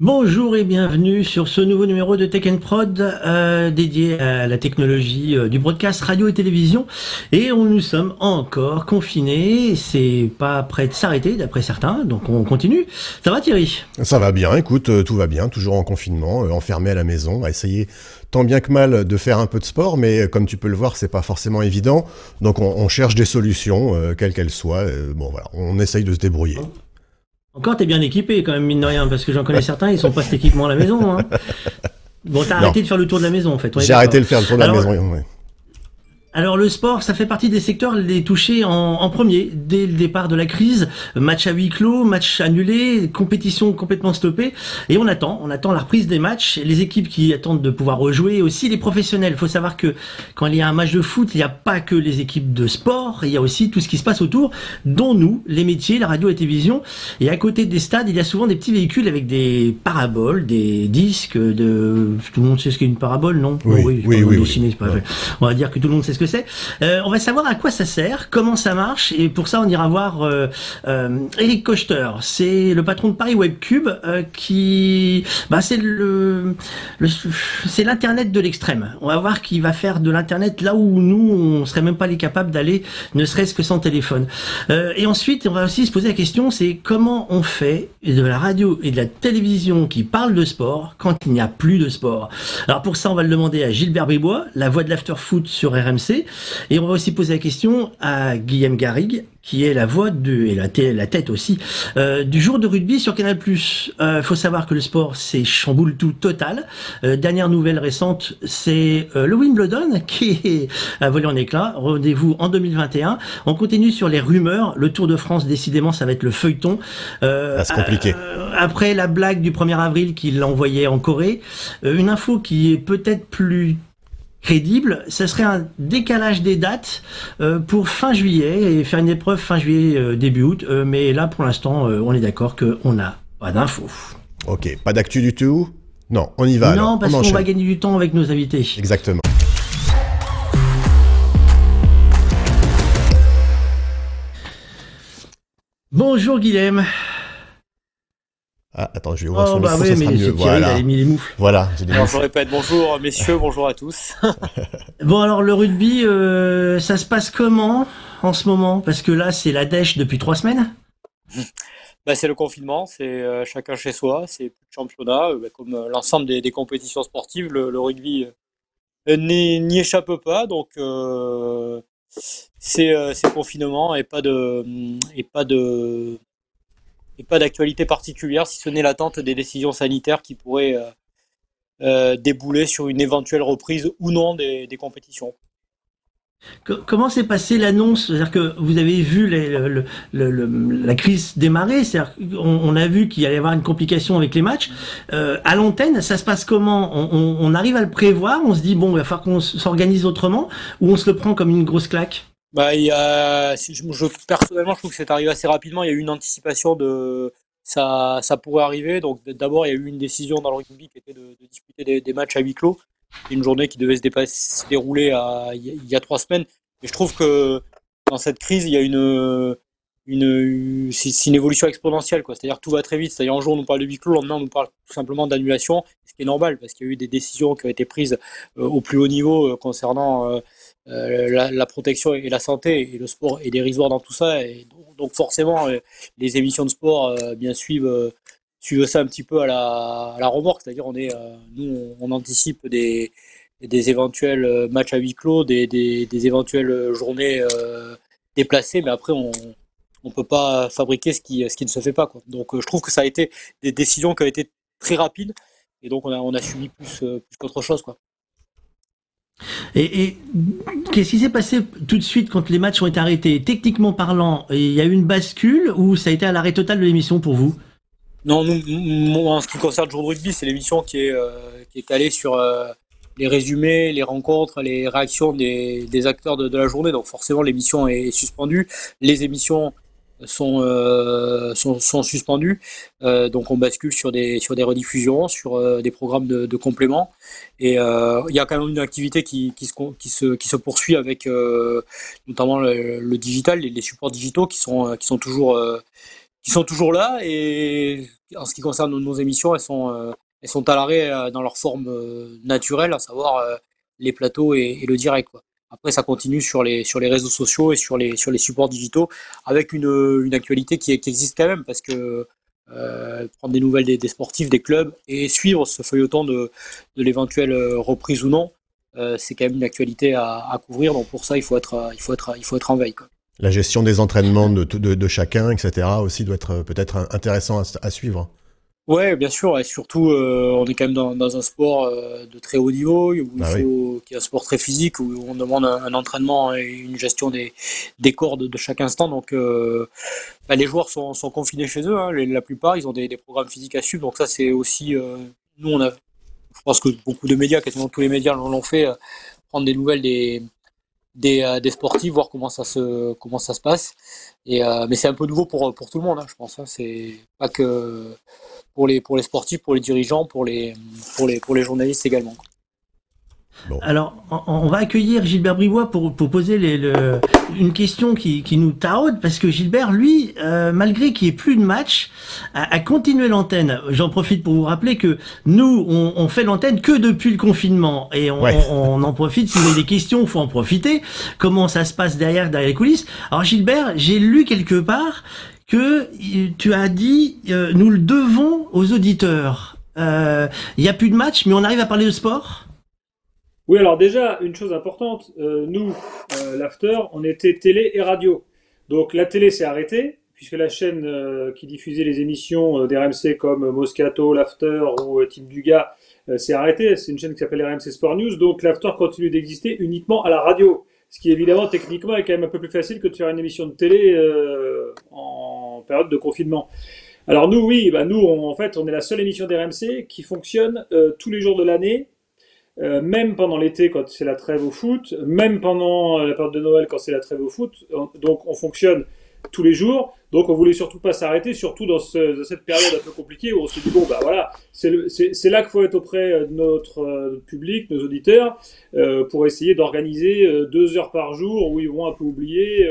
Bonjour et bienvenue sur ce nouveau numéro de Tech Prod euh, dédié à la technologie euh, du broadcast radio et télévision. Et on, nous sommes encore confinés, c'est pas prêt de s'arrêter d'après certains, donc on continue. Ça va Thierry? Ça va bien, écoute, euh, tout va bien, toujours en confinement, enfermé à la maison, à essayer tant bien que mal de faire un peu de sport, mais comme tu peux le voir, c'est pas forcément évident. Donc on, cherche des solutions, quelles qu'elles soient. bon voilà, on essaye de se débrouiller. Encore, t'es bien équipé quand même, mine de rien, parce que j'en connais certains, ils sont pas cet équipement à la maison. Hein. Bon, t'as arrêté de faire le tour de la maison, en fait. J'ai arrêté de faire le tour de la maison, ouais. Alors le sport, ça fait partie des secteurs les touchés en, en, premier dès le départ de la crise. Match à huis clos, match annulé, compétition complètement stoppée, et on attend, on attend la reprise des matchs. Les équipes qui attendent de pouvoir rejouer, aussi les professionnels. Il faut savoir que quand il y a un match de foot, il n'y a pas que les équipes de sport, il y a aussi tout ce qui se passe autour, dont nous, les métiers, la radio et la télévision. Et à côté des stades, il y a souvent des petits véhicules avec des paraboles, des disques de. Tout le monde sait ce qu'est une parabole, non? Oui, oui, oui, oui, On va dire que tout le monde sait ce que c'est. Euh, on va savoir à quoi ça sert, comment ça marche, et pour ça on ira voir euh, euh, Eric Kochter. C'est le patron de Paris Webcube qui, bah, c'est le, c'est l'internet de l'extrême. On va voir qu'il va faire de l'internet là où nous on serait même pas les capables d'aller, ne serait-ce que sans téléphone. et ensuite on va aussi se poser la question, c'est comment on fait de la radio et de la télévision qui parlent de sport quand il n'y a plus de sport. Alors pour ça on va le demander à Gilbert Bébois, la voix de l'after foot sur RMC. Et on va aussi poser la question à Guillaume Garrigue, qui est la voix de, et la, la tête aussi, euh, du jour de rugby sur Canal+. Il euh, faut savoir que le sport, c'est chamboule tout total. Euh, dernière nouvelle récente, c'est le Wimbledon qui a volé en éclat. Rendez-vous en 2021. On continue sur les rumeurs. Le Tour de France, décidément, ça va être le feuilleton. Ah, c'est compliqué. après la blague du 1er avril qu'il envoyait en Corée, une info qui est peut-être plus crédible, ce serait un décalage des dates euh, pour fin juillet et faire une épreuve fin juillet euh, début août. Euh, mais là, pour l'instant, on est d'accord qu'on n'a pas d'infos. Ok, pas d'actu du tout? Non, on y va. Non, parce qu'on va gagner du temps avec nos invités. Exactement. Bonjour Guilhem. Ah, attends, je vais ouvrir oh, son bah micro, ça sera mieux. Voilà. Il a mis les moufles. Voilà, j'ai des alors, Je répète, bonjour messieurs, bonjour à tous. bon, alors le rugby, euh, ça se passe comment en ce moment? Parce que là, c'est la dèche depuis trois semaines bah, C'est le confinement, c'est euh, chacun chez soi, c'est plus de championnat. Euh, bah, comme l'ensemble des, des, compétitions sportives, le, le rugby n'y échappe pas. Donc, c'est confinement et pas de, et pas de et pas d'actualité particulière, si ce n'est l'attente des décisions sanitaires qui pourraient euh, euh, débouler sur une éventuelle reprise ou non des, compétitions. Comment s'est passée l'annonce? C'est-à-dire que vous avez vu la crise démarrer, on, a vu qu'il allait y avoir une complication avec les matchs. Euh, à l'antenne, ça se passe comment? On, arrive à le prévoir, on se dit bon, il va falloir qu'on s'organise autrement, ou on se le prend comme une grosse claque? Bah, y a, je, personnellement, je trouve que c'est arrivé assez rapidement. Il y a eu une anticipation de ça, ça pourrait arriver. Donc, d'abord, il y a eu une décision dans le rugby qui était de, disputer des, matchs à huis clos. Une journée qui devait se, dérouler à, il y a trois semaines. Et je trouve que dans cette crise, il y a une, une, c'est une évolution exponentielle. C'est-à-dire tout va très vite. C'est-à-dire un jour on nous parle de huis clos, le lendemain on nous parle tout simplement d'annulation, ce qui est normal parce qu'il y a eu des décisions qui ont été prises euh, au plus haut niveau euh, concernant euh, euh, la, protection et la santé et le sport est dérisoire dans tout ça. Donc, forcément, euh, les émissions de sport euh, suivent, ça un petit peu à la, remorque. C'est-à-dire, on est, nous, on, anticipe des, éventuels matchs à huis clos, des, éventuelles journées déplacées, mais après, on ne peut pas fabriquer ce qui, ne se fait pas. Donc, je trouve que ça a été des décisions qui ont été très rapides et donc on a, suivi plus, qu'autre chose. Et, qu'est-ce qui s'est passé tout de suite quand les matchs ont été arrêtés? Techniquement parlant, il y a eu une bascule ou ça a été à l'arrêt total de l'émission pour vous? Non, en ce qui concerne le jour de rugby, c'est l'émission qui est, euh, qui est calée sur euh, les résumés, les rencontres, les réactions des, acteurs de, la journée. Donc forcément, l'émission est suspendue. Les émissions sont, euh, sont, suspendus. Euh, donc on bascule sur des, sur des rediffusions, sur euh, des programmes de, de complément. Et euh, il y a quand même une activité qui, qui, se, qui, se, qui se poursuit avec notamment le, digital, les, supports digitaux qui sont, qui sont toujours qui sont toujours là. Et en ce qui concerne nos, émissions, elles sont, elles sont à l'arrêt dans leur forme naturelle, à savoir les plateaux et, le direct. Après, ça continue sur les, sur les réseaux sociaux et sur les, sur les supports digitaux avec une, une actualité qui, existe quand même parce que euh, prendre des nouvelles des, sportifs, des clubs et suivre ce feuilleton de, de l'éventuelle reprise ou non, euh, c'est quand même une actualité à, couvrir. Donc pour ça, il faut être, il faut être, il faut être en veille. La gestion des entraînements de, de, chacun, etc., aussi doit être peut-être intéressant à suivre. Ouais, bien sûr, et surtout, euh, on est quand même dans, dans un sport euh, de très haut niveau, où ah qui est un sport très physique, où on demande un, entraînement et une gestion des, des corps de, chaque instant. Donc, euh, bah, les joueurs sont, sont, confinés chez eux, hein, la plupart, ils ont des, des, programmes physiques à suivre. Donc ça, c'est aussi, nous, on a, je pense que beaucoup de médias, quasiment tous les médias l'ont fait, prendre des nouvelles des, des, des, sportifs, voir comment ça se, comment ça se passe. Et, mais c'est un peu nouveau pour, pour tout le monde, hein, je pense. Hein. C'est pas que pour les, pour les sportifs, pour les dirigeants, pour les, pour les, pour les journalistes également. Alors, on, va accueillir Gilbert Brivois pour, pour poser les, le, une question qui, qui nous taraude, parce que Gilbert, lui, euh, malgré qu'il n'y ait plus de match, a, a continué l'antenne. J'en profite pour vous rappeler que nous, on, on fait l'antenne que depuis le confinement, et on, on, en profite. Si vous avez des questions, il faut en profiter. Comment ça se passe derrière, derrière les coulisses? Alors Gilbert, j'ai lu quelque part que tu as dit euh, nous le devons aux auditeurs. Il euh, n'y a plus de match, mais on arrive à parler de sport? Oui, alors déjà, une chose importante, euh, nous, l'After, on était télé et radio. Donc la télé s'est arrêtée, puisque la chaîne qui diffusait les émissions d'RMC comme Moscato, l'After ou Team Duga s'est arrêtée. C'est une chaîne qui s'appelle RMC Sport News, donc l'After continue d'exister uniquement à la radio. Ce qui évidemment techniquement est quand même un peu plus facile que de faire une émission de télé euh, en période de confinement. Alors nous, oui, bah nous, en fait, on est la seule émission d'RMC qui fonctionne euh, tous les jours de l'année, euh, même pendant l'été quand c'est la trêve au foot, même pendant la période de Noël quand c'est la trêve au foot. Donc on fonctionne tous les jours. Donc on voulait surtout pas s'arrêter, surtout dans, cette période un peu compliquée où on se dit bon bah voilà, c'est là qu'il faut être auprès de notre euh, public, nos auditeurs, euh, pour essayer d'organiser euh, deux heures par jour où ils vont un peu oublier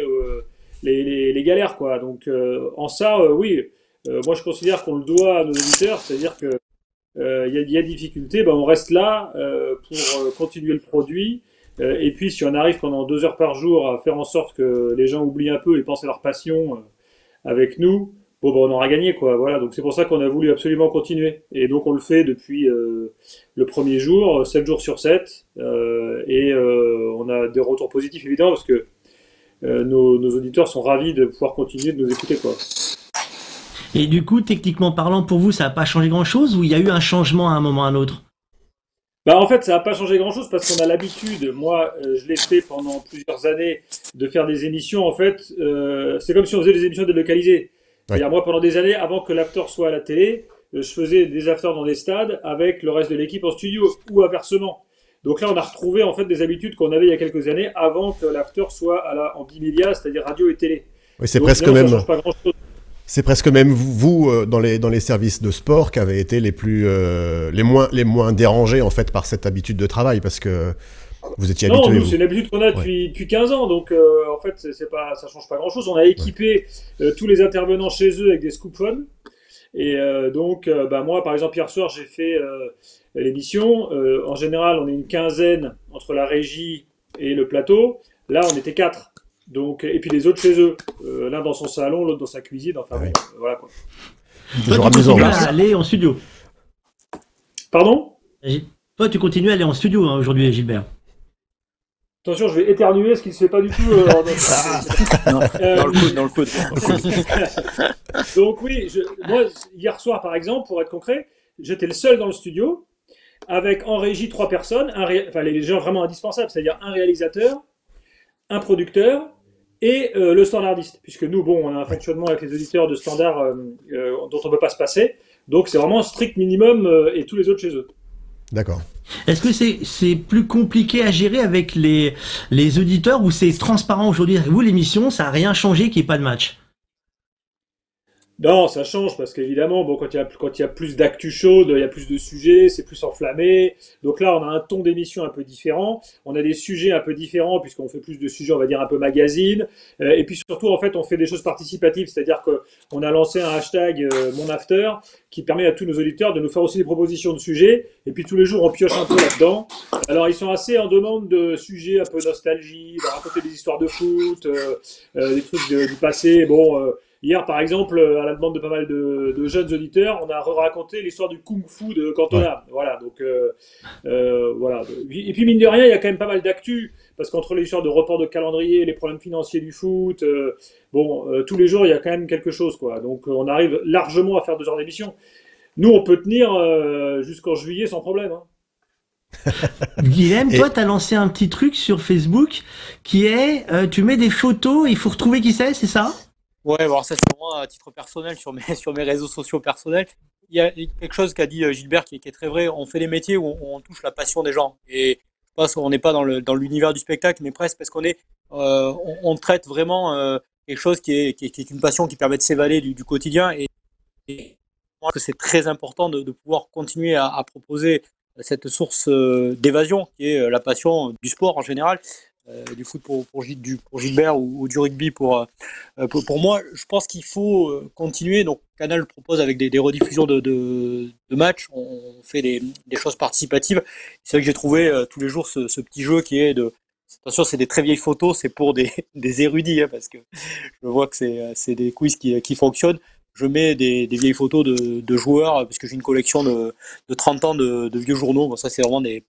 les, galères quoi. Donc en ça, oui, moi je considère qu'on le doit à nos auditeurs, c'est-à-dire que il y, y a difficulté, ben on reste là pour continuer le produit. Euh, et puis, si on arrive pendant deux heures par jour à faire en sorte que les gens oublient un peu et pensent à leur passion euh, avec nous, bon, ben, on aura gagné, quoi. Voilà. Donc, c'est pour ça qu'on a voulu absolument continuer. Et donc, on le fait depuis euh, le premier jour, 7 jours sur 7. et on a des retours positifs, évidemment, parce que nos, nos, auditeurs sont ravis de pouvoir continuer de nous écouter, quoi. Et du coup, techniquement parlant, pour vous, ça n'a pas changé grand-chose ou il y a eu un changement à un moment ou à un autre? Bah en fait, ça n'a pas changé grand-chose parce qu'on a l'habitude, moi euh, je l'ai fait pendant plusieurs années, de faire des émissions. En fait, euh, c'est comme si on faisait des émissions délocalisées. Ouais. Moi, pendant des années, avant que l'after soit à la télé, euh, je faisais des afters dans des stades avec le reste de l'équipe en studio ou inversement. Donc là, on a retrouvé en fait des habitudes qu'on avait il y a quelques années avant que l'after soit à la, en bimédia, c'est-à-dire radio et télé. Oui, c'est presque même. C'est presque même vous, euh, dans, les, dans les services de sport, qui avez été les, plus, euh, les, moins, les moins dérangés en fait, par cette habitude de travail, parce que vous étiez habitué. Non, c'est une habitude qu'on a depuis, depuis 15 ans, donc euh, en fait, c'est pas, ça change pas grand-chose. On a équipé tous les intervenants chez eux avec des scoop phones. Et donc, bah, moi, par exemple, hier soir, j'ai fait l'émission. en général, on est une quinzaine entre la régie et le plateau. Là, on était quatre. Donc, et puis les autres chez eux, euh, l'un dans son salon, l'autre dans sa cuisine, enfin bon, euh, voilà quoi. Toujours Toi, tu à aller en studio. Pardon? Toi, tu continues à aller en studio hein, aujourd'hui, Gilbert. Attention, je vais éternuer, ce qui ne se fait pas du tout. Euh, dans, le coude, dans le coude. Donc oui, moi, hier soir, par exemple, pour être concret, j'étais le seul dans le studio, avec en régie trois personnes, enfin les gens vraiment indispensables, c'est-à-dire un réalisateur, un producteur et euh, le standardiste. Puisque nous, bon, on a un fonctionnement avec les auditeurs de standard euh, euh, dont on ne peut pas se passer. Donc c'est vraiment strict minimum et tous les autres chez eux. D'accord. Est-ce que c'est plus compliqué à gérer avec les, les auditeurs ou c'est transparent aujourd'hui Vous, l'émission, ça n'a rien changé qu'il n'y ait pas de match? Non, ça change parce qu'évidemment, bon, quand il y a, quand il y a plus d'actu chaude, il y a plus de sujets, c'est plus enflammé. Donc là, on a un ton d'émission un peu différent. On a des sujets un peu différents puisqu'on fait plus de sujets, on va dire un peu magazine. Euh, et puis surtout, en fait, on fait des choses participatives, c'est-à-dire qu'on a lancé un hashtag euh, mon after qui permet à tous nos auditeurs de nous faire aussi des propositions de sujets. Et puis tous les jours, on pioche un peu là-dedans. Alors ils sont assez en demande de sujets un peu nostalgie, de raconter des histoires de foot, euh, des trucs du passé. Bon. Hier, par exemple, euh, à la demande de pas mal de, jeunes auditeurs, on a raconté l'histoire du kung-fu de Cantona. Voilà, donc euh, euh, voilà. Et puis mine de rien, il y a quand même pas mal d'actu parce qu'entre l'histoire de report de calendrier, les problèmes financiers du foot, bon, tous les jours, il y a quand même quelque chose, quoi. Donc on arrive largement à faire deux heures d'émission. Nous, on peut tenir jusqu'en juillet sans problème. Hein. Guillaume, toi, tu as lancé un petit truc sur Facebook qui est, tu mets des photos, il faut retrouver qui c'est, c'est ça? Ouais, alors ça c'est moi à titre personnel sur mes, sur mes réseaux sociaux personnels. Il y a quelque chose qu'a dit euh, Gilbert qui est, très vrai. On fait des métiers où on, touche la passion des gens. Et je pense qu'on n'est pas dans, le, dans l'univers du spectacle, mais presque parce qu'on est, euh, on, traite vraiment euh, quelque chose qui est, qui, est, une passion qui permet de s'évader du, quotidien. Et, et pense que c'est très important de, pouvoir continuer à, à, proposer cette source d'évasion qui est la passion du sport en général. Euh, du foot pour, Gilbert ou, du rugby pour, euh, pour, pour, moi. Je pense qu'il faut euh, continuer. Donc, Canal propose avec des, rediffusions de, matchs, on fait des, choses participatives. C'est vrai que j'ai trouvé tous les jours ce, petit jeu qui est de. Attention, c'est des très vieilles photos, c'est pour des, érudits, hein, parce que je vois que c'est des quiz qui, fonctionnent je mets des, vieilles photos de, joueurs, parce que j'ai une collection de, de 30 ans de, de vieux journaux. Bon, ça, c'est vraiment des,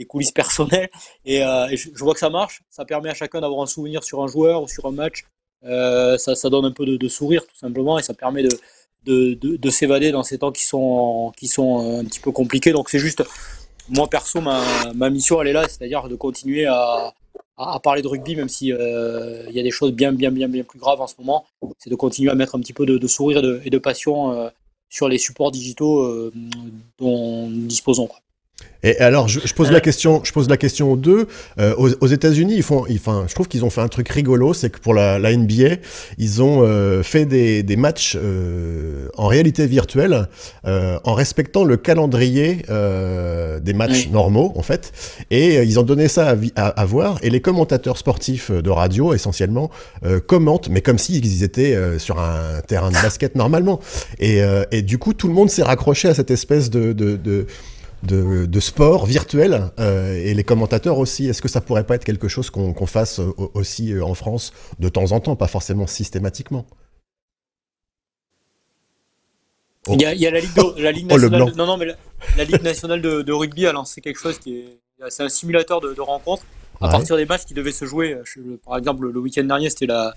des coulisses personnelles. Et, euh, je, vois que ça marche. Ça permet à chacun d'avoir un souvenir sur un joueur ou sur un match. Euh, ça, donne un peu de, sourire tout simplement et ça permet de, de, de, s'évader dans ces temps qui sont, qui sont un petit peu compliqués. Donc c'est juste, moi perso, ma, mission elle est là, c'est-à-dire de continuer à, parler de rugby, même si euh, y a des choses bien, bien, bien, bien plus graves en ce moment. C'est de continuer à mettre un petit peu de, sourire et de, passion sur les supports digitaux dont nous disposons. Et alors, je, je, pose la question, je pose la question aux deux. Euh, aux, aux États-Unis, ils font, enfin, je trouve qu'ils ont fait un truc rigolo, c'est que pour la, la, NBA, ils ont euh, fait des, des matchs euh, en réalité virtuelle, euh, en respectant le calendrier euh, des matchs normaux, en fait. Et ils ont donné ça à, à, voir. Et les commentateurs sportifs de radio, essentiellement, commentent, mais comme s'ils étaient sur un terrain de basket normalement. Et, et du coup, tout le monde s'est raccroché à cette espèce de, de, de de, de sport virtuel euh, et les commentateurs aussi. Est-ce que ça pourrait pas être quelque chose qu'on fasse euh, aussi euh, en France de temps en temps, pas forcément systématiquement? Il, y a, il y, a, la Ligue, de, la Ligue oh, nationale, non, non, mais la, Ligue nationale de, de, rugby a lancé quelque chose qui est, c'est un simulateur de, de rencontres à partir des matchs qui devaient se jouer. Par exemple, le week-end dernier, c'était la,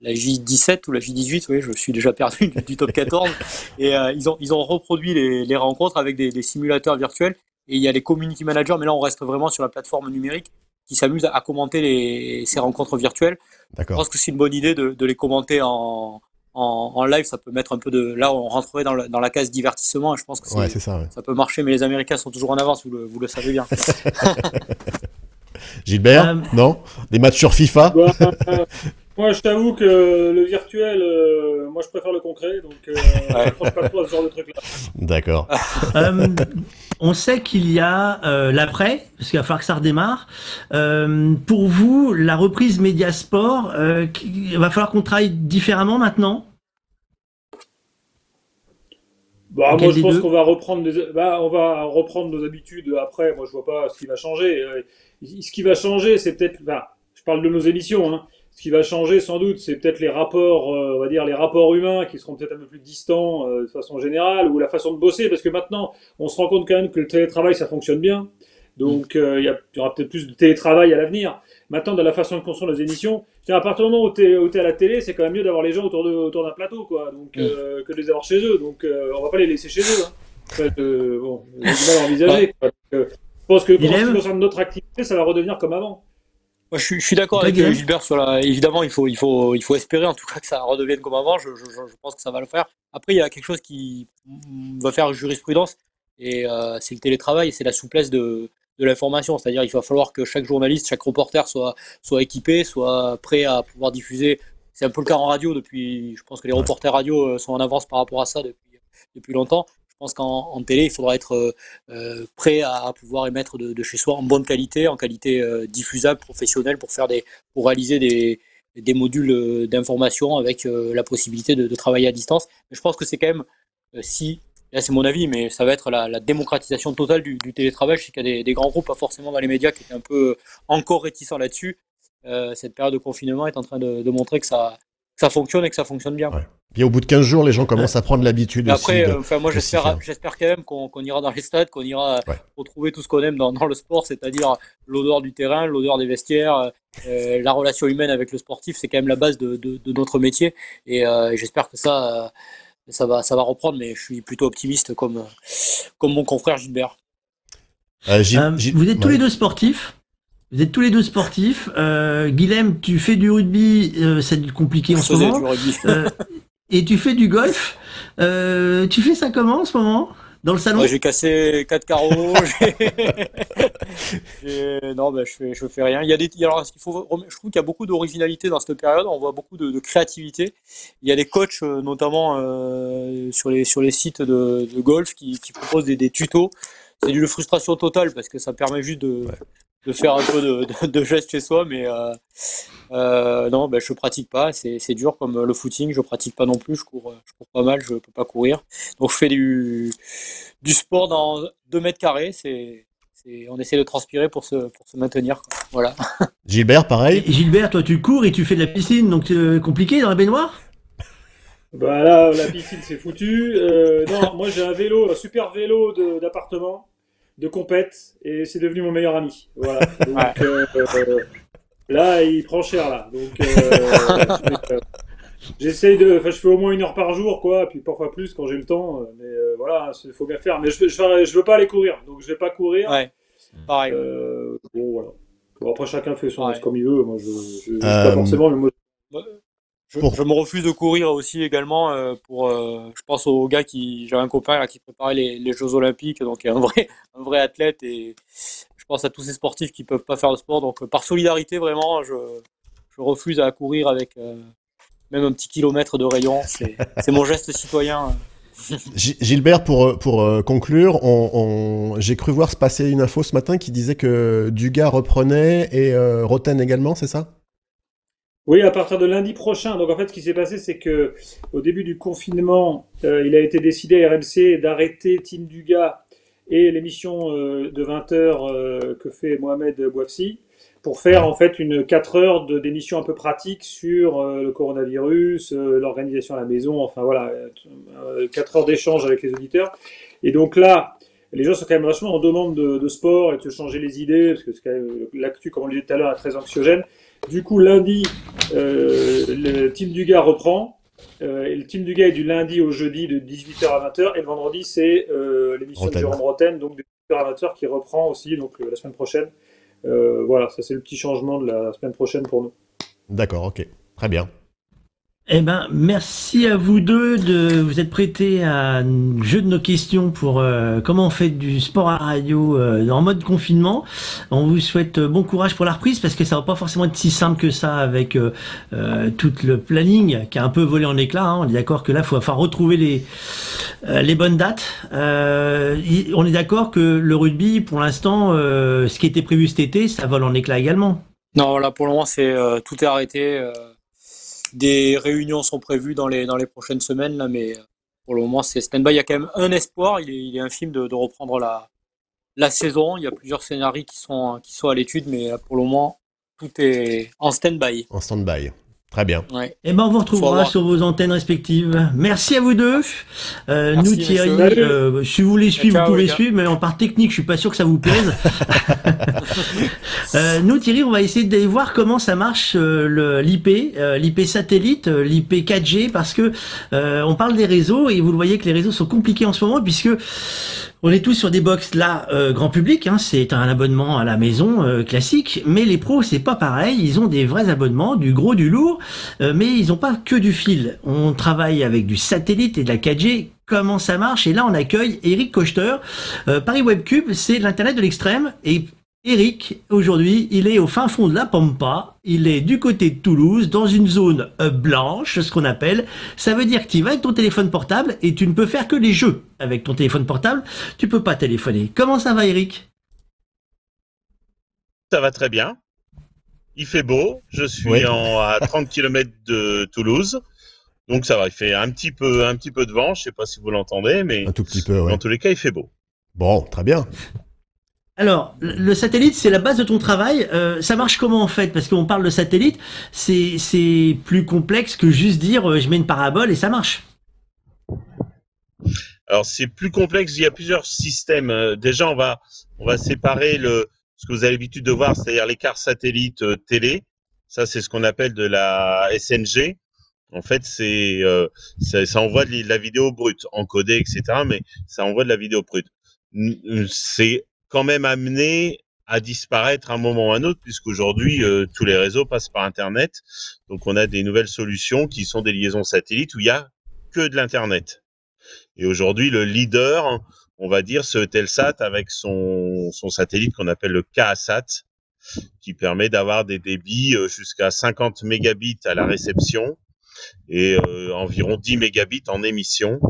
la J17 ou la J18, oui, je suis déjà perdu du, top 14. Et euh, ils, ont, ils ont reproduit les, les rencontres avec des, des, simulateurs virtuels. Et il y a les community managers, mais là on reste vraiment sur la plateforme numérique, qui s'amusent à, commenter les, ces rencontres virtuelles. Je pense que c'est une bonne idée de, de les commenter en, en, en, live. Ça peut mettre un peu de. Là, on rentrerait dans, dans la case divertissement. Et je pense que ouais, ça, ouais. ça peut marcher, mais les Américains sont toujours en avance, vous le, vous le savez bien. Gilbert, euh, non? Des matchs sur FIFA? Moi, je t'avoue que le virtuel, euh, moi, je préfère le concret, donc euh, je pense pas trop à ce genre de truc-là. D'accord. euh, on sait qu'il y a euh, l'après, parce qu'il va falloir que ça redémarre. Euh, pour vous, la reprise Médiasport, il va falloir qu'on travaille différemment maintenant? Bah, moi, je pense qu'on va reprendre des... bah, on va reprendre nos habitudes après. Moi, je vois pas ce qui va changer. Ce qui va changer, c'est peut-être, bah, je parle de nos émissions, hein ce qui va changer sans doute, c'est peut-être les rapports, euh, on va dire les rapports humains qui seront peut-être un peu plus distants euh, de façon générale, ou la façon de bosser, parce que maintenant, on se rend compte quand même que le télétravail, ça fonctionne bien. Donc, euh, il y, aura peut-être plus de télétravail à l'avenir. Maintenant, dans la façon de construire nos émissions, à partir du moment où tu es, à la télé, c'est quand même mieux d'avoir les gens autour de autour d'un plateau, quoi, donc que de les avoir chez eux. Donc, on va pas les laisser chez eux. Hein. En fait, bon, mal envisager. je pense que pour ce qui concerne notre activité, ça va redevenir comme avant. Moi, je, suis, d'accord avec Gilbert sur la. Évidemment, il faut, il, faut, il faut espérer en tout cas que ça redevienne comme avant. Je, je, je pense que ça va le faire. Après, il y a quelque chose qui va faire jurisprudence et euh, c'est le télétravail, c'est la souplesse de, de l'information. C'est-à-dire il va falloir que chaque journaliste, chaque reporter soit, soit équipé, soit prêt à pouvoir diffuser c'est un peu le cas en radio depuis. Je pense que les reporters radio sont en avance par rapport à ça depuis, depuis longtemps. Je pense qu'en télé, il faudra être prêt à, pouvoir émettre de, chez soi en bonne qualité, en qualité diffusable, professionnelle, pour faire des, pour réaliser des, des modules d'information avec la possibilité de, travailler à distance. Mais je pense que c'est quand même si là c'est mon avis, mais ça va être la, démocratisation totale du, télétravail. Je sais qu'il y a des, grands groupes, pas forcément dans les médias, qui étaient un peu euh, encore réticents là-dessus. Euh, cette période de confinement est en train de, montrer que ça, ça fonctionne et que ça fonctionne bien. Puis au bout de 15 jours, les gens commencent à prendre l'habitude. Après, euh, enfin, moi j'espère, j'espère quand même qu'on ira dans les stades, qu'on ira retrouver tout ce qu'on aime dans, le sport, c'est-à-dire l'odeur du terrain, l'odeur des vestiaires, la relation humaine avec le sportif. C'est quand même la base de, notre métier. Et, j'espère que ça ça va, ça va reprendre, mais je suis plutôt optimiste comme, comme mon confrère Gilbert. Euh, euh, vous êtes tous les deux sportifs? Vous êtes tous les deux sportifs. Euh, Guilhem, tu fais du rugby, c'est compliqué en ce moment. et tu fais du golf. tu fais ça comment en ce moment dans le salon J'ai cassé quatre carreaux. non, ben, je fais, je fais rien. Il y a des, alors, il faut, je trouve qu'il y a beaucoup d'originalité dans cette période. On voit beaucoup de, créativité. Il y a des coachs, euh, notamment euh, sur, les, sur les sites de, golf, qui, qui proposent des, des tutos. C'est une frustration totale parce que ça permet juste de, de faire un peu de, de, gestes chez soi, mais euh, euh, non, ben, je pratique pas. C'est dur comme le footing, je pratique pas non plus. Je cours, je cours pas mal, je peux pas courir. Donc je fais du, du sport dans 2 mètres carrés. C'est on essaie de transpirer pour se, pour se maintenir. Voilà. Gilbert, pareil. Gilbert, toi tu cours et tu fais de la piscine, donc c'est compliqué dans la baignoire? Bah là, la piscine c'est foutu. Euh, non, moi j'ai un vélo, un super vélo d'appartement de compète et c'est devenu mon meilleur ami. Voilà. Donc, euh, euh, là, il prend cher là. Donc euh, j'essaye de, enfin, je fais au moins une heure par jour, quoi, puis parfois plus quand j'ai le temps. Mais voilà, il faut bien faire. Mais je, je, je, veux pas aller courir, donc je vais pas courir. Ouais. Pareil. bon voilà. Bon, après chacun fait son comme il veut. Moi, je, je pas forcément. Mais moi, je, me refuse de courir aussi également euh, pour. Euh, je pense au gars qui. J'ai un copain là, qui préparait les, les, Jeux Olympiques, donc un vrai, un vrai athlète et je pense à tous ces sportifs qui peuvent pas faire de sport. Donc par solidarité vraiment, je, je refuse à courir avec euh, même un petit kilomètre de rayon. C'est mon geste citoyen. Gilbert, pour, pour conclure, on, on, j'ai cru voir se passer une info ce matin qui disait que Dugas reprenait et Roten également, c'est ça? Oui, à partir de lundi prochain. Donc en fait, ce qui s'est passé, c'est que au début du confinement, euh, il a été décidé à RMC d'arrêter Team Duga et l'émission euh, de 20 heures euh, que fait Mohamed Bouafsi pour faire en fait une 4 heures d'émission un peu pratique sur le coronavirus, l'organisation à la maison, enfin voilà, 4 heures d'échange avec les auditeurs. Et donc là, les gens sont quand même vachement en demande de, de sport et de se changer les idées, parce que l'actu, comme on le disait tout à l'heure, est très anxiogène. Du coup, lundi, euh, le team du gars reprend. Euh, et le team du gars est du lundi au jeudi de 18h à 20h. Et le vendredi, c'est euh, l'émission de Jérôme Roten, donc de 18h à 20h, qui reprend aussi donc, la semaine prochaine. voilà, ça c'est le petit changement de la semaine prochaine pour nous. D'accord, ok. Très bien. Eh ben, merci à vous deux de vous être prêtés à jeu de nos questions pour euh, comment on fait du sport à radio euh, en mode confinement. On vous souhaite bon courage pour la reprise parce que ça va pas forcément être si simple que ça avec euh, tout le planning qui a un peu volé en éclats. Hein. On est d'accord que là, il faut enfin retrouver les les bonnes dates. on est d'accord que le rugby, pour l'instant, ce qui était prévu cet été, ça vole en éclats également. Non, là pour le moment, c'est tout est arrêté des réunions sont prévues dans les, dans les prochaines semaines, là, mais pour le moment, c'est stand-by. Il y a quand même un espoir, il est, il est infime de, reprendre la, la saison. Il y a plusieurs scénarios qui sont, qui sont à l'étude, mais pour le moment, tout est en stand-by. En stand-by. Très bien. Et eh ben on vous retrouvera sur vos antennes respectives. Merci à vous deux. Euh, nous Thierry, euh, si vous voulez suivre, vous pouvez suivre, mais en part technique, je suis pas sûr que ça vous plaise. euh, nous Thierry, on va essayer d'aller voir comment ça marche euh, l'IP, euh, l'IP satellite, l'IP 4G, parce que on parle des réseaux et vous le voyez que les réseaux sont compliqués en ce moment puisque on est tous sur des box là euh, grand public, hein, c'est un abonnement à la maison euh, classique, mais les pros c'est pas pareil, ils ont des vrais abonnements, du gros, du lourd, euh, mais ils ont pas que du fil. On travaille avec du satellite et de la 4G. Comment ça marche? Et là on accueille Eric Kochter. Paris Webcube, c'est l'internet de l'extrême Eric, aujourd'hui, il est au fin fond de la Pampa, il est du côté de Toulouse, dans une zone euh, blanche, ce qu'on appelle. Ça veut dire que tu vas avec ton téléphone portable et tu ne peux faire que les jeux avec ton téléphone portable. Tu peux pas téléphoner. Comment ça va, Eric? Ça va très bien. Il fait beau. Je suis en, à 30 km de Toulouse. Donc ça va, il fait un petit peu, un petit peu de vent, je sais pas si vous l'entendez, mais un tout petit peu, ouais. dans tous les cas, il fait beau. Bon, très bien. Alors, le satellite, c'est la base de ton travail. Euh, ça marche comment en fait? Parce qu'on parle de satellite, c'est plus complexe que juste dire euh, je mets une parabole et ça marche. Alors c'est plus complexe. Il y a plusieurs systèmes. Euh, déjà, on va on va séparer le ce que vous avez l'habitude de voir, c'est-à-dire l'écart satellite télé. Ça, c'est ce qu'on appelle de la SNG. En fait, c'est ça, ça envoie de la vidéo brute, encodée, etc. Mais ça envoie de la vidéo brute. C'est quand même amené à disparaître un moment ou un autre, puisqu'aujourd'hui, euh, tous les réseaux passent par Internet. Donc, on a des nouvelles solutions qui sont des liaisons satellites où il y a que de l'Internet. Et aujourd'hui, le leader, on va dire, c'est Telsat avec son, son satellite qu'on appelle le KASAT, qui permet d'avoir des débits euh, jusqu'à 50 mégabits à la réception et euh, environ 10 mégabits en émission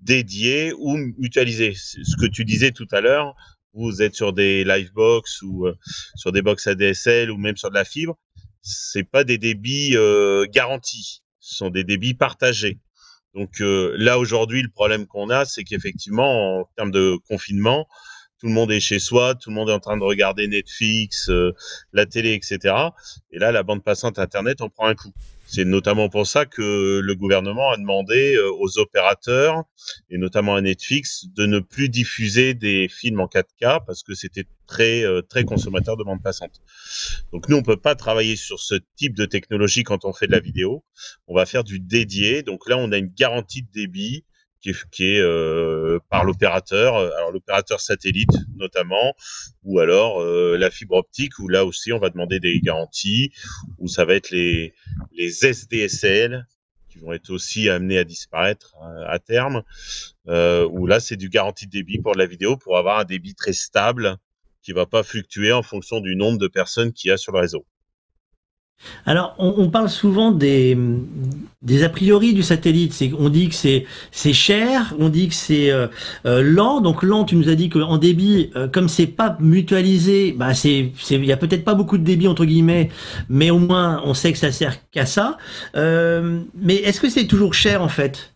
dédiés ou mutualisés. Ce que tu disais tout à l'heure, vous êtes sur des livebox ou euh, sur des box ADSL ou même sur de la fibre, c'est pas des débits euh, garantis, ce sont des débits partagés. Donc euh, là aujourd'hui, le problème qu'on a, c'est qu'effectivement, en termes de confinement, tout le monde est chez soi, tout le monde est en train de regarder Netflix, euh, la télé, etc. Et là, la bande passante Internet en prend un coup. C'est notamment pour ça que le gouvernement a demandé euh, aux opérateurs, et notamment à Netflix, de ne plus diffuser des films en 4K parce que c'était très euh, très consommateur de bande passante. Donc nous, on peut pas travailler sur ce type de technologie quand on fait de la vidéo. On va faire du dédié. Donc là, on a une garantie de débit qui est, euh, par l'opérateur, alors l'opérateur satellite notamment, ou alors euh, la fibre optique, où là aussi on va demander des garanties, où ça va être les, les SDSL qui vont être aussi amenés à disparaître à, à terme, euh, où là c'est du garantie de débit pour la vidéo pour avoir un débit très stable qui va pas fluctuer en fonction du nombre de personnes qu'il y a sur le réseau. Alors, on, parle souvent des, a priori du satellite. On dit que c'est, cher, on dit que c'est euh, euh, lent. Donc lent, tu nous as dit qu'en débit, euh, comme c'est pas mutualisé, bah il y a peut-être pas beaucoup de débit entre guillemets, mais au moins on sait que ça sert qu'à ça. Mais est-ce que c'est toujours cher en fait?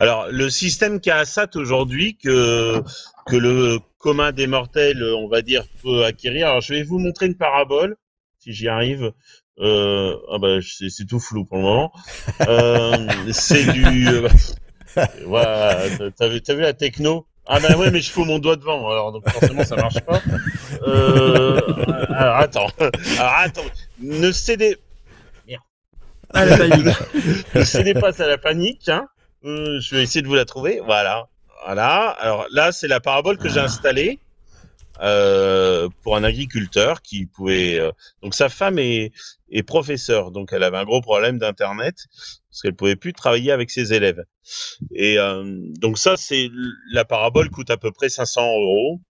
Alors, le système KASAT aujourd'hui que, que le commun des mortels, on va dire, peut acquérir. Alors, je vais vous montrer une parabole, si j'y arrive. Euh, ah bah, c'est tout flou pour le moment. Euh, c'est du... euh, voilà, t'as vu, t'as vu la techno? Ah bah ouais, mais je fous mon doigt devant, alors donc forcément ça marche pas. Euh, alors attends, alors attends, ne cédez, Ah, la panique. ne cédez pas à la panique. Hein. Je vais essayer de vous la trouver. Voilà. Voilà. Alors là, c'est la parabole que j'ai installée euh, pour un agriculteur qui pouvait. euh, Donc sa femme est, est professeure, donc elle avait un gros problème d'internet parce qu'elle pouvait plus travailler avec ses élèves. Et euh, donc ça, c'est la parabole coûte à peu près 500 euros.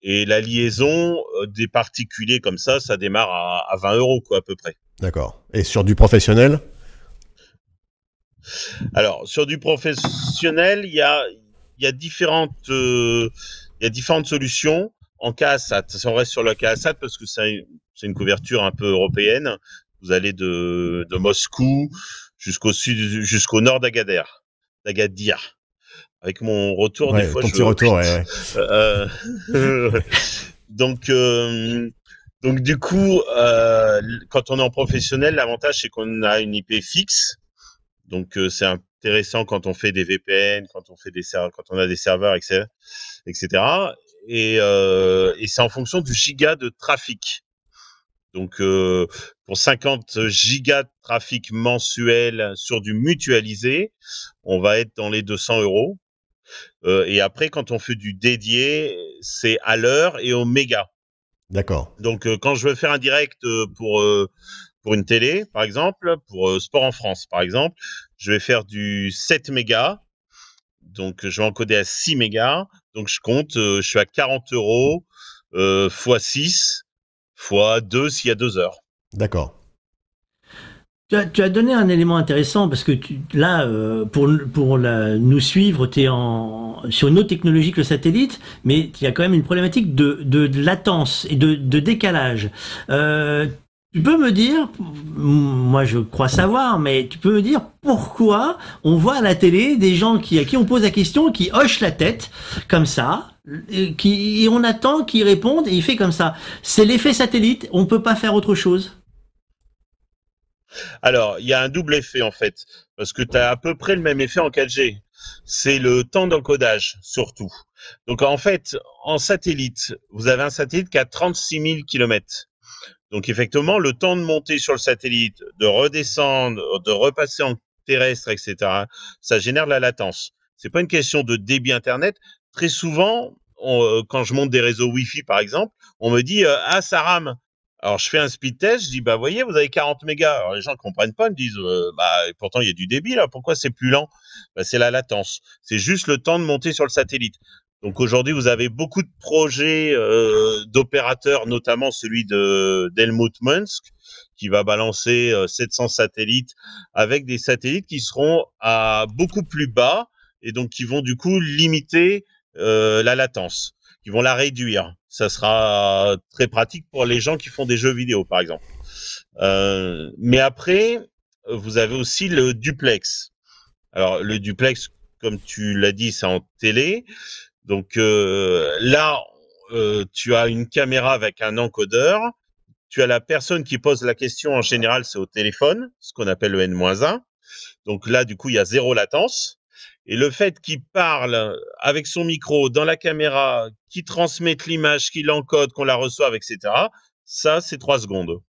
Et la liaison euh, des particuliers comme ça, ça démarre à, à 20 euros quoi à peu près. D'accord. Et sur du professionnel? Alors, sur du professionnel, il y a, il y a différentes, euh, il y a différentes solutions en KASAT. Si on reste sur le KASAT parce que c'est une couverture un peu européenne. Vous allez de, de Moscou jusqu'au sud, jusqu'au nord d'Agadir, d'Agadir. Avec mon retour, Ouais, des fois, ton je- petit retour, ouais, ouais. euh, donc, euh, donc du coup, euh, quand on est en professionnel, l'avantage c'est qu'on a une IP fixe. Donc euh, c'est intéressant quand on fait des VPN, quand on fait des serveurs, quand on a des serveurs, etc., etc. Et, euh, et c'est en fonction du giga de trafic. Donc euh, pour 50 gigas de trafic mensuel sur du mutualisé, on va être dans les 200 euros. Euh, et après, quand on fait du dédié, c'est à l'heure et au méga. D'accord. Donc, euh, quand je veux faire un direct pour pour une télé, par exemple, pour Sport en France, par exemple, je vais faire du 7 mégas. Donc, je vais encoder à 6 mégas. Donc je compte, je suis à 40 euros fois 6 fois 2 s'il y a 2 heures. D'accord. Tu as, tu as, donné un élément intéressant parce que tu, là, euh, pour, pour la, nous suivre, tu es en, sur une autre technologie que le satellite, mais il y a quand même une problématique de, de, de latence et de, de décalage. Euh, tu peux me dire, moi je crois savoir, mais tu peux me dire pourquoi on voit à la télé des gens qui, à qui on pose la question, qui hochent la tête comme ça, et, qui, et on attend qu'ils répondent et il fait comme ça. C'est l'effet satellite, on peut pas faire autre chose. Alors, il y a un double effet en fait, parce que tu as à peu près le même effet en 4G. C'est le temps d'encodage surtout. Donc en fait, en satellite, vous avez un satellite qui a 36 000 km. Donc effectivement, le temps de monter sur le satellite, de redescendre, de repasser en terrestre, etc., ça génère de la latence. C'est pas une question de débit Internet. Très souvent, on, quand je monte des réseaux Wi-Fi, par exemple, on me dit euh, ah ça rame. Alors, je fais un speed test, je dis, bah, voyez, vous avez 40 mégas. Alors, les gens ne comprennent pas, ils me disent, euh, bah, pourtant, il y a du débit, là. Pourquoi c'est plus lent? Bah, c'est la latence. C'est juste le temps de monter sur le satellite. Donc, aujourd'hui, vous avez beaucoup de projets euh, d'opérateurs, notamment celui de d'Helmut Munsk, qui va balancer 700 euh, satellites avec des satellites qui seront à beaucoup plus bas et donc qui vont, du coup, limiter la latence, qui vont la réduire ça sera très pratique pour les gens qui font des jeux vidéo, par exemple. Euh, mais après, vous avez aussi le duplex. Alors, le duplex, comme tu l'as dit, c'est en télé. Donc euh, là, euh, tu as une caméra avec un encodeur. Tu as la personne qui pose la question, en général, c'est au téléphone, ce qu'on appelle le N-1. Donc là, du coup, il y a zéro latence. Et le fait qu'il parle avec son micro dans la caméra, qu'il transmette l'image, qu'il encode, qu'on la reçoive, etc., ça, c'est trois secondes.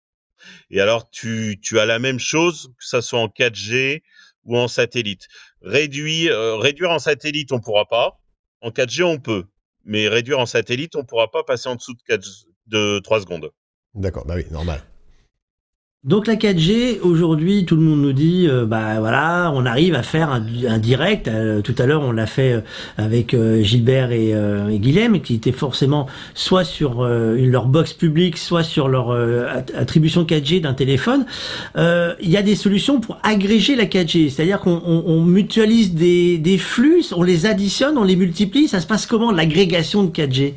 Et alors, tu, tu as la même chose, que ça soit en 4G ou en satellite. Réduire, euh, réduire en satellite, on pourra pas. En 4G, on peut. Mais réduire en satellite, on pourra pas passer en dessous de, 4, de 3 secondes. D'accord, bah oui, normal. Donc la 4G, aujourd'hui, tout le monde nous dit, euh, bah voilà, on arrive à faire un, direct. Euh, tout à l'heure, on l'a fait euh, avec Gilbert et, Guilhem, qui étaient forcément soit sur leur box publique, soit sur leur attribution 4G d'un téléphone. Il y a des solutions pour agréger la 4G, c'est-à-dire qu'on on, mutualise des, des flux, on les additionne, on les multiplie. Ça se passe comment l'agrégation de 4G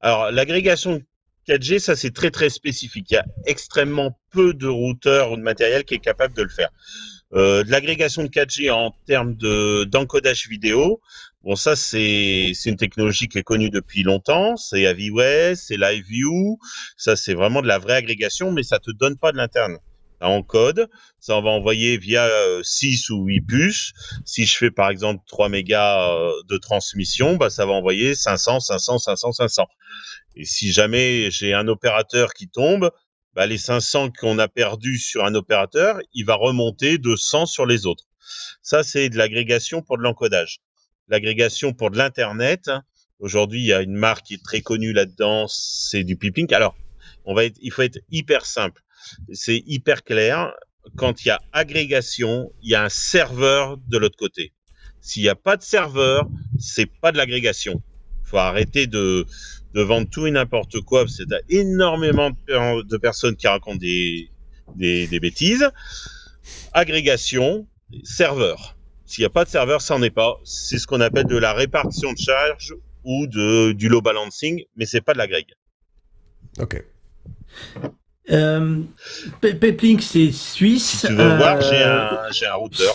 alors, l'agrégation 4G, ça c'est très très spécifique. Il y a extrêmement peu de routeurs ou de matériel qui est capable de le faire. Euh, de l'agrégation de 4G en termes de d'encodage vidéo, bon ça c'est une technologie qui est connue depuis longtemps. C'est AVIWES, c'est LiveView. Ça c'est vraiment de la vraie agrégation, mais ça te donne pas de l'interne. Ça encode, ça on va envoyer via 6 euh, ou 8 puces. Si je fais par exemple 3 mégas euh, de transmission, bah, ça va envoyer 500, 500, 500, 500. Et si jamais j'ai un opérateur qui tombe, bah, les 500 qu'on a perdus sur un opérateur, il va remonter de 100 sur les autres. Ça, c'est de l'agrégation pour de l'encodage. L'agrégation pour de l'Internet, aujourd'hui, il y a une marque qui est très connue là-dedans, c'est du Piplink. Alors, on va être, il faut être hyper simple. C'est hyper clair. Quand il y a agrégation, il y a un serveur de l'autre côté. S'il n'y a pas de serveur, c'est pas de l'agrégation. Il faut arrêter de, de vendre tout et n'importe quoi. C'est énormément de, personnes qui racontent des, des, bêtises. Agrégation, serveur. S'il n'y a pas de serveur, ça n'en est pas. C'est ce qu'on appelle de la répartition de charge ou de, du low balancing, mais c'est pas de l'agrég. Ok. Euh, Peplink, c'est suisse. Si tu veux voir, j'ai un, un, routeur.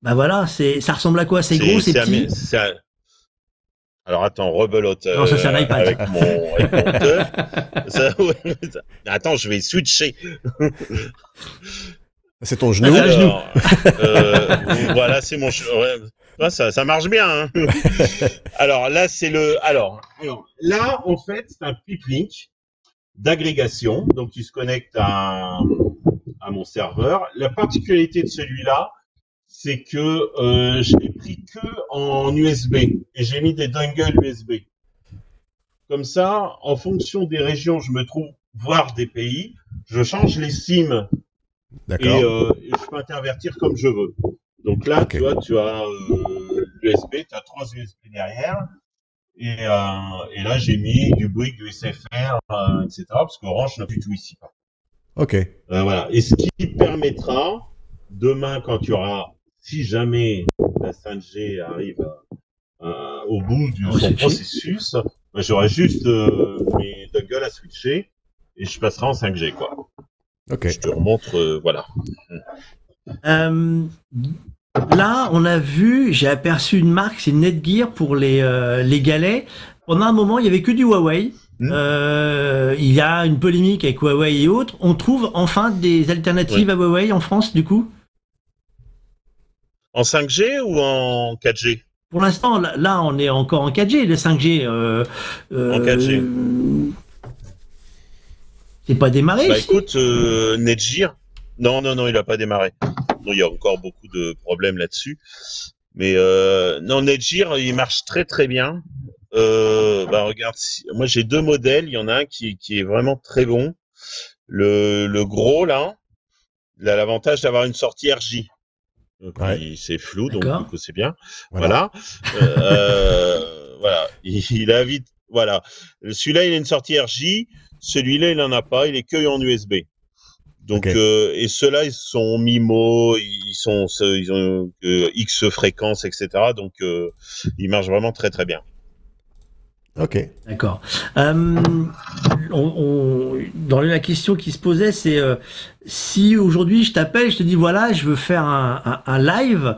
Bah voilà, ça ressemble à quoi? C'est gros, c'est petit? Alors attends, rebelote non, ça, euh, avec mon, avec attends, je vais switcher. c'est ton genou. Alors, euh, voilà, c'est mon ouais. ça, ça marche bien. Hein. alors là, c'est le. Alors, alors, là, en fait, c'est un piplink d'agrégation. Donc, il se connecte à, à mon serveur. La particularité de celui-là, c'est que euh, je l'ai pris que en USB et j'ai mis des dongles USB. Comme ça, en fonction des régions où je me trouve, voire des pays, je change les SIM et, euh, et, je peux intervertir comme je veux. Donc là, tu vois, tu as euh, USB, tu as trois USB derrière. Et, euh, et là, j'ai mis du Bouygues, du SFR, euh, etc. Parce qu'Orange n'a plus tout ici. Ok. Euh, voilà. Et ce qui permettra, demain, quand tu auras, si jamais la 5G arrive au bout de Oh, son processus, bah, j'aurai juste euh, mes dongles à switcher et je passerai en 5G, quoi. Ok. Je te remontre, euh, voilà. Euh, là, on a vu, j'ai aperçu une marque, c'est Netgear pour les, euh, les galets. Pendant un moment, il y avait que du Huawei. Hmm. Euh, il y a une polémique avec Huawei et autres. On trouve enfin des alternatives à Huawei en France, du coup? En 5G ou en 4G Pour l'instant, là, on est encore en 4G. Le 5G, euh, euh, En 4G. c'est pas démarré Bah écoute, euh, Netgear, non, non, non, il a pas démarré. Non, il y a encore beaucoup de problèmes là-dessus. Mais euh, non, Netgear, il marche très très bien. Euh, bah regarde, si- moi j'ai deux modèles. Il y en a un qui, qui est vraiment très bon. Le, le gros là, il a l'avantage d'avoir une sortie RJ. Donc Ouais. il- c'est flou, donc du coup c'est bien. Voilà. Voilà. Euh, voilà. Il, il a vite. Voilà. Celui-là, il a une sortie RJ. Celui-là, il en a pas. Il est que en USB. Donc, euh, et ceux-là, ils sont MIMO, ils sont, ils ont euh, X fréquences, etc. Donc, euh, ils marchent vraiment très très bien. Ok. D'accord. Euh, on, on- dans la question qui se posait, c'est euh, si aujourd'hui je t'appelle, je te dis voilà, je veux faire un, un- un live,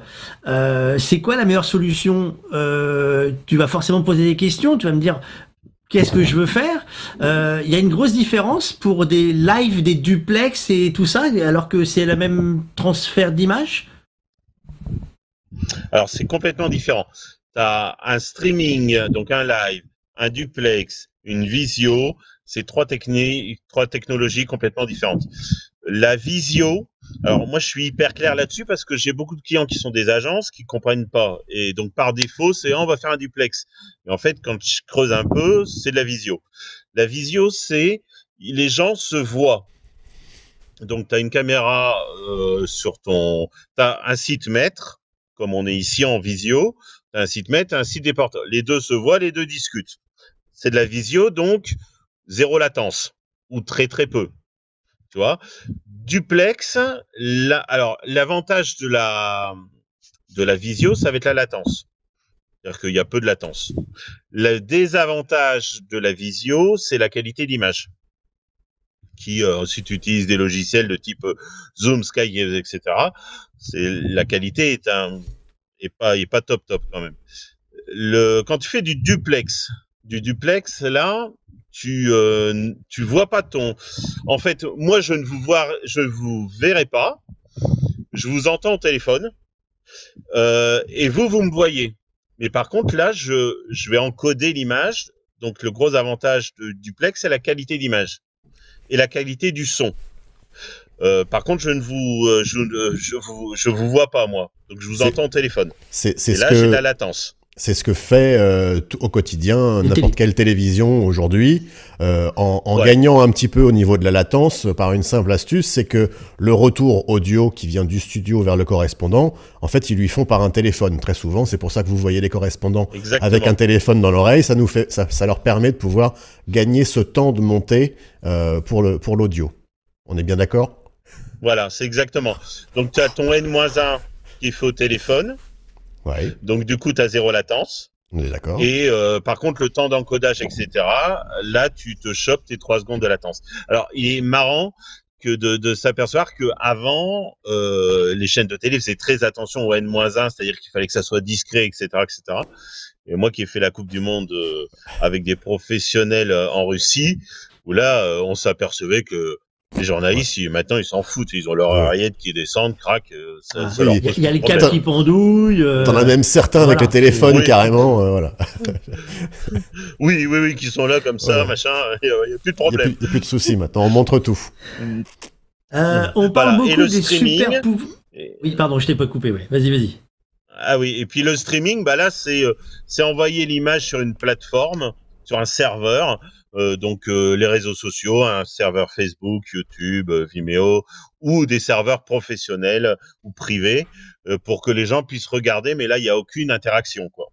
euh, c'est quoi la meilleure solution? Euh, Tu vas forcément me poser des questions, tu vas me dire qu'est-ce que je veux faire? Euh, Il y a une grosse différence pour des lives, des duplex et tout ça, alors que c'est le même transfert d'image? Alors, c'est complètement différent. Tu as un streaming, donc un live, un duplex, une visio. C'est trois, techni- trois technologies complètement différentes. La visio, alors moi je suis hyper clair là-dessus parce que j'ai beaucoup de clients qui sont des agences qui comprennent pas. Et donc par défaut, c'est Ah, on va faire un duplex. Et en fait, quand je creuse un peu, c'est de la visio. La visio, c'est les gens se voient. Donc tu as une caméra euh, sur ton... Tu as un site maître, comme on est ici en visio, t'as un site maître, un site déporteur. Les deux se voient, les deux discutent. C'est de la visio, donc zéro latence, ou très très peu. Tu vois? Duplex, alors l'avantage de la, de la visio, ça va être la latence. C'est-à-dire qu'il y a peu de latence. Le désavantage de la visio, c'est la qualité d'image. Qui, euh, si tu utilises des logiciels de type euh, Zoom, Sky, etc., c'est la qualité est un est pas est pas top top quand même. Le quand tu fais du duplex, du duplex là, tu euh, tu vois pas ton. En fait, moi je ne vous vois je vous verrai pas. Je vous entends au téléphone euh, et vous vous me voyez. Mais par contre là, je je vais encoder l'image. Donc le gros avantage de duplex, c'est la qualité d'image et la qualité du son. Euh, par contre, je ne vous, euh, je, ne- je vous, je vous vois pas moi. Donc je vous entends au téléphone. C'est c'est Et ce là, j'ai de la latence. C'est ce que fait euh, au quotidien n'importe télé. quelle télévision aujourd'hui, euh, en, en Ouais. gagnant un petit peu au niveau de la latence euh, par une simple astuce, c'est que le retour audio qui vient du studio vers le correspondant, en fait, ils lui font par un téléphone très souvent. C'est pour ça que vous voyez les correspondants Exactement. avec un téléphone dans l'oreille. Ça nous fait, ça, ça leur permet de pouvoir gagner ce temps de montée euh, pour le pour l'audio. On est bien d'accord? Voilà, c'est exactement. Donc tu as ton N-1 qui est fait au téléphone. Ouais, Donc du coup, tu as zéro latence. on est d'accord. Et euh, par contre, le temps d'encodage, etc., là, tu te chopes tes 3 secondes de latence. Alors, il est marrant que de, de s'apercevoir que avant euh, les chaînes de télé faisaient très attention au N-1, c'est-à-dire qu'il fallait que ça soit discret, etc., etc. Et moi qui ai fait la Coupe du Monde euh, avec des professionnels euh, en Russie, où là, euh, on s'apercevait que les journalistes, ils- maintenant, ils s'en foutent. Ils ont leur Ouais. oreillette qui descend, crac. euh, ça, Ah, ça oui, Il y a les câbles problème. qui pendouillent. euh, T'en as même certains avec le téléphone Oui. carrément, euh, voilà. Oui, oui, oui, qui sont là comme ça, Ouais. machin. Il n'y a, plus de Il n'y a, problème. plus- y a plus de soucis maintenant, on montre tout. euh, on parle Voilà. Et beaucoup le des streaming, super pouvoirs. Oui, pardon, je t'ai pas coupé. Ouais. Vas-y, vas-y. Ah oui, et puis le streaming, bah là, c'est euh, c'est envoyer l'image sur une plateforme, sur un serveur, euh, donc euh, les réseaux sociaux, un serveur Facebook, YouTube, euh, Vimeo, ou des serveurs professionnels ou privés, pour que les gens puissent regarder, mais là, il n'y a aucune interaction, quoi.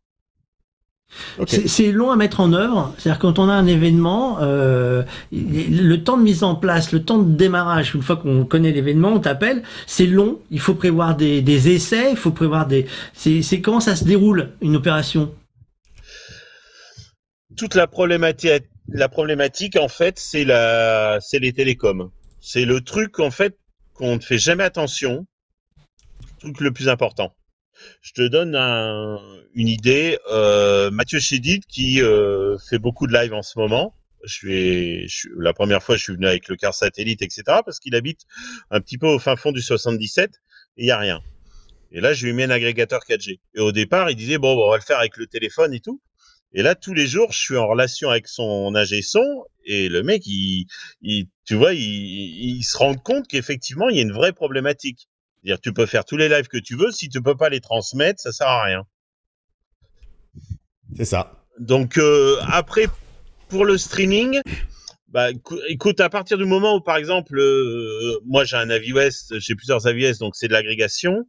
C'est long à mettre en œuvre. C'est-à-dire quand on a un événement, euh, le temps de mise en place, le temps de démarrage, une fois qu'on connaît l'événement, on t'appelle, c'est long. Il faut prévoir des, des, essais, il faut prévoir des. C'est comment ça se déroule une opération? Toute la problématique, la problématique en fait, c'est la, c'est les télécoms. C'est le truc en fait qu'on ne fait jamais attention. Le truc le plus important. Je te donne une idée. Euh, Mathieu Chédid, qui euh, fait beaucoup de live en ce moment, je suis, la première fois, je suis venu avec le car satellite, etc., parce qu'il habite un petit peu au fin fond du 77 et il n'y a rien. Et là, je lui mis un agrégateur 4G. Et au départ, il disait, bon, on va le faire avec le téléphone et tout. Et là, tous les jours, je suis en relation avec son ingé son et le mec, il, tu vois, il, il se rend compte qu'effectivement, il y a une vraie problématique dire tu peux faire tous les lives que tu veux, si tu peux pas les transmettre, ça sert à rien. C'est ça. Donc euh, après, pour le streaming, bah, écoute, à partir du moment où, par exemple, euh, moi j'ai un avis Ouest, j'ai plusieurs avis Ouest, donc c'est de l'agrégation.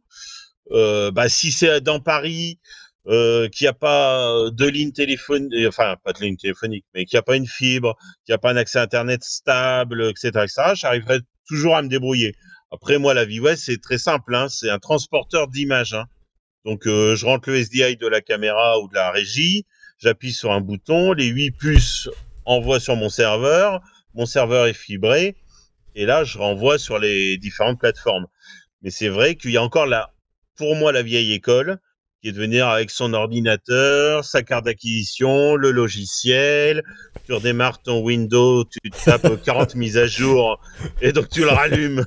Euh, bah, si c'est dans Paris, euh, qu'il n'y a pas de ligne téléphonique, enfin pas de ligne téléphonique, mais qu'il n'y a pas une fibre, qu'il n'y a pas un accès Internet stable, etc., etc., j'arriverai toujours à me débrouiller. Après, moi, la ViWest, c'est très simple. Hein, c'est un transporteur d'image. Hein. Donc, euh, je rentre le SDI de la caméra ou de la régie, j'appuie sur un bouton, les huit puces envoient sur mon serveur, mon serveur est fibré, et là, je renvoie sur les différentes plateformes. Mais c'est vrai qu'il y a encore là, pour moi, la vieille école, qui est de venir avec son ordinateur, sa carte d'acquisition, le logiciel. Tu redémarres ton Windows, tu tapes 40 mises à jour et donc tu le rallumes.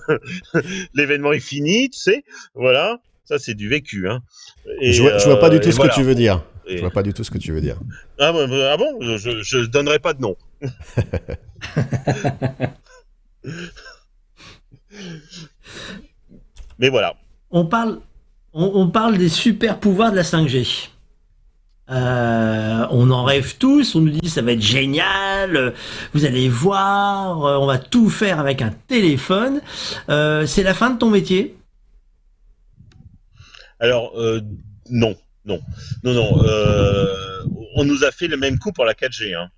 L'événement est fini, tu sais. Voilà. Ça, c'est du vécu. Hein. je, vois, vois pas du euh, tout ce que tu veux dire. Je vois pas du tout ce que tu veux dire. Ah, ah bon? Je ne donnerai pas de nom. Mais voilà. On parle, on, parle des super pouvoirs de la 5G. Euh, on en rêve tous, on nous dit ça va être génial, vous allez voir, on va tout faire avec un téléphone. Euh, c'est la fin de ton métier? Alors euh, non, non, non, non. on nous a fait le même coup pour la 4G. Hein.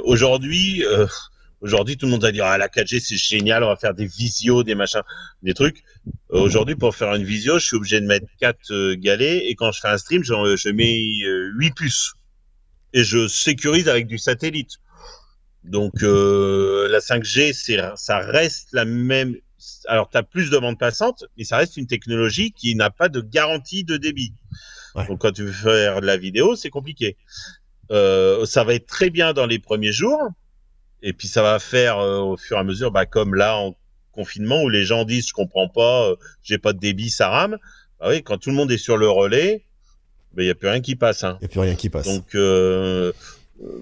Aujourd'hui, Aujourd'hui, tout le monde va dire ah la 4G c'est génial, on va faire des visios, des machins, des trucs. Euh, aujourd'hui, pour faire une visio, je suis obligé de mettre quatre euh, galets et quand je fais un stream, je, je mets euh, huit puces et je sécurise avec du satellite. Donc la 5G, c'est ça reste la même. Alors tu as plus de bande passante, mais ça reste une technologie qui n'a pas de garantie de débit. Donc quand tu veux faire de la vidéo, c'est compliqué. ça va être très bien dans les premiers jours et puis ça va faire euh, au fur et à mesure, bah, comme là en confinement où les gens disent je comprends pas, euh, j'ai pas de débit, ça rame. Bah oui, quand tout le monde est sur le relais, il bah, n'y a plus rien qui passe. Hein. Il n'y a plus rien qui passe. Donc euh,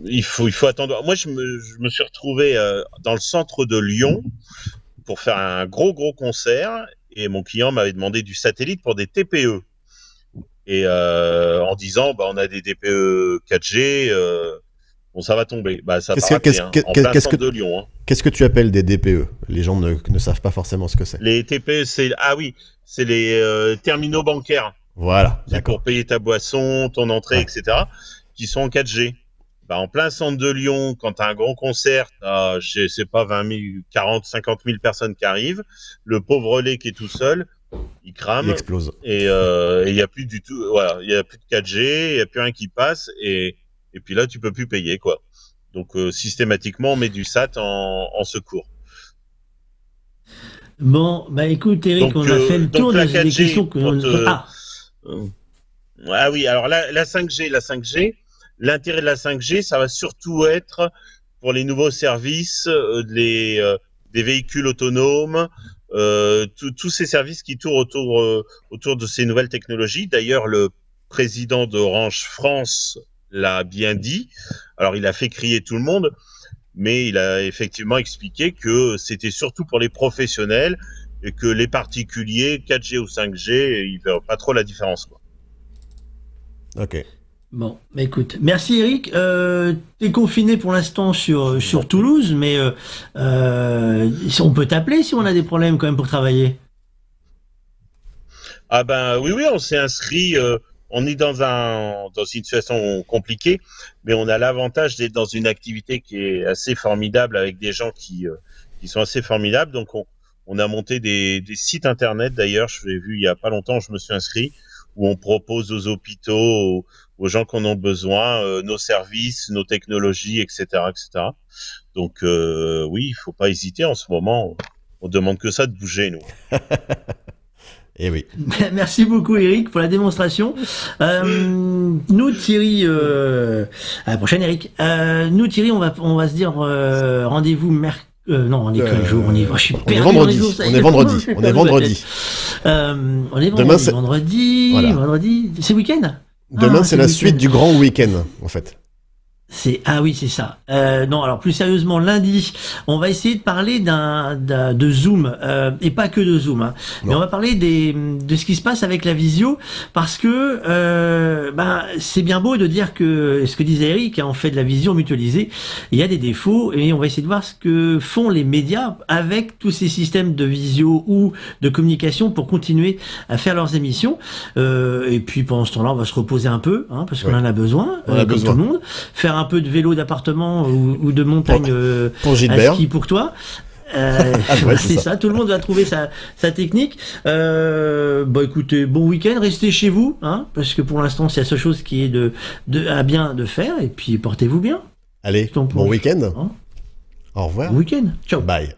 il faut il faut attendre. Moi je me, je me suis retrouvé dans le centre de Lyon pour faire un gros gros concert et mon client m'avait demandé du satellite pour des TPE et en disant bah on a des TPE 4G Bon, ça va tomber. Bah, ça qu'est-ce, qu'est-ce, hein, qu'est-ce que, de Lyon. Hein. Qu'est-ce que tu appelles des DPE Les gens ne, ne, savent pas forcément ce que c'est. Les TPE, c'est ah oui, c'est les euh, terminaux bancaires. Voilà. C'est pour payer ta boisson, ton entrée, etc. Qui sont en 4G. Bah, en plein centre de Lyon, quand tu as un grand concert, je sais pas 20 000, 40, 50 000 personnes qui arrivent, le pauvre relais qui est tout seul, il crame. Il explose. Et euh, il n'y a plus du tout, voilà, il y a plus de 4G, il n'y a plus rien qui passe et et puis là, tu peux plus payer, quoi. Donc, euh, systématiquement, on met du SAT en, secours. Bon, bah écoute, Eric, on a euh, fait le tour des, questions que... Euh, ah. ah. oui, alors la, la 5G, la 5G, l'intérêt de la 5G, ça va surtout être pour les nouveaux services, les, des véhicules autonomes, tous ces services qui tournent autour, autour de ces nouvelles technologies. D'ailleurs, le président d'Orange France l'a bien dit. Alors, il a fait crier tout le monde, mais il a effectivement expliqué que c'était surtout pour les professionnels et que les particuliers, 4G ou 5G, ils ne verraient pas trop la différence. Quoi. Ok. Bon, bah écoute, merci Eric. Euh, T'es confiné pour l'instant sur sur Toulouse, mais euh, euh, on peut t'appeler si on a des problèmes quand même pour travailler. Ah ben oui, oui, on s'est inscrit. Euh, on est dans un dans une situation compliquée, mais on a l'avantage d'être dans une activité qui est assez formidable avec des gens qui euh, qui sont assez formidables. Donc on, on a monté des, des sites internet. D'ailleurs, je l'ai vu il y a pas longtemps. Je me suis inscrit où on propose aux hôpitaux, aux, gens qui en besoin, euh, nos services, nos technologies, etc., etc. Donc euh, oui, il faut pas hésiter. En ce moment, on demande que ça de bouger, nous. Et oui. Merci beaucoup Eric pour la démonstration. Euh, nous Thierry, euh, à la prochaine Eric. Euh, nous Thierry, on va on va se dire euh, rendez-vous mercredi. Euh, non, on est quel Euh, jour? On est, je suis on perdu est vendredi. On est vendredi. On est vendredi. Euh, on est vendredi. Demain, c'est- vendredi. Voilà. Vendredi. C'est week-end? Demain, Ah, c'est la week-end. suite du grand week-end, en fait. C'est ah oui c'est ça. Euh, non alors plus sérieusement lundi on va essayer de parler d'un, de Zoom euh, et pas que de Zoom. Hein. Mais on va parler des de ce qui se passe avec la visio parce que euh, ben c'est bien beau de dire que ce que disait Eric hein, on fait de la visio mutualisée il y a des défauts et on va essayer de voir ce que font les médias avec tous ces systèmes de visio ou de communication pour continuer à faire leurs émissions et puis pendant ce temps-là on va se reposer un peu hein, parce qu'on Ouais. en a besoin On a comme besoin. tout le monde faire un peu de vélo d'appartement ou, ou de montagne Pour- euh, Pour à ski pour toi. Euh, Ah ouais, c'est ça. ça. tout le monde va trouver sa, sa technique. Euh, bah écoutez, bon week-end, restez chez vous, hein, parce que pour l'instant c'est la seule chose qui est de, de à bien de faire, et puis portez-vous bien. Allez, bon week-end. Hein? Au revoir. Bon week-end, ciao. Bye.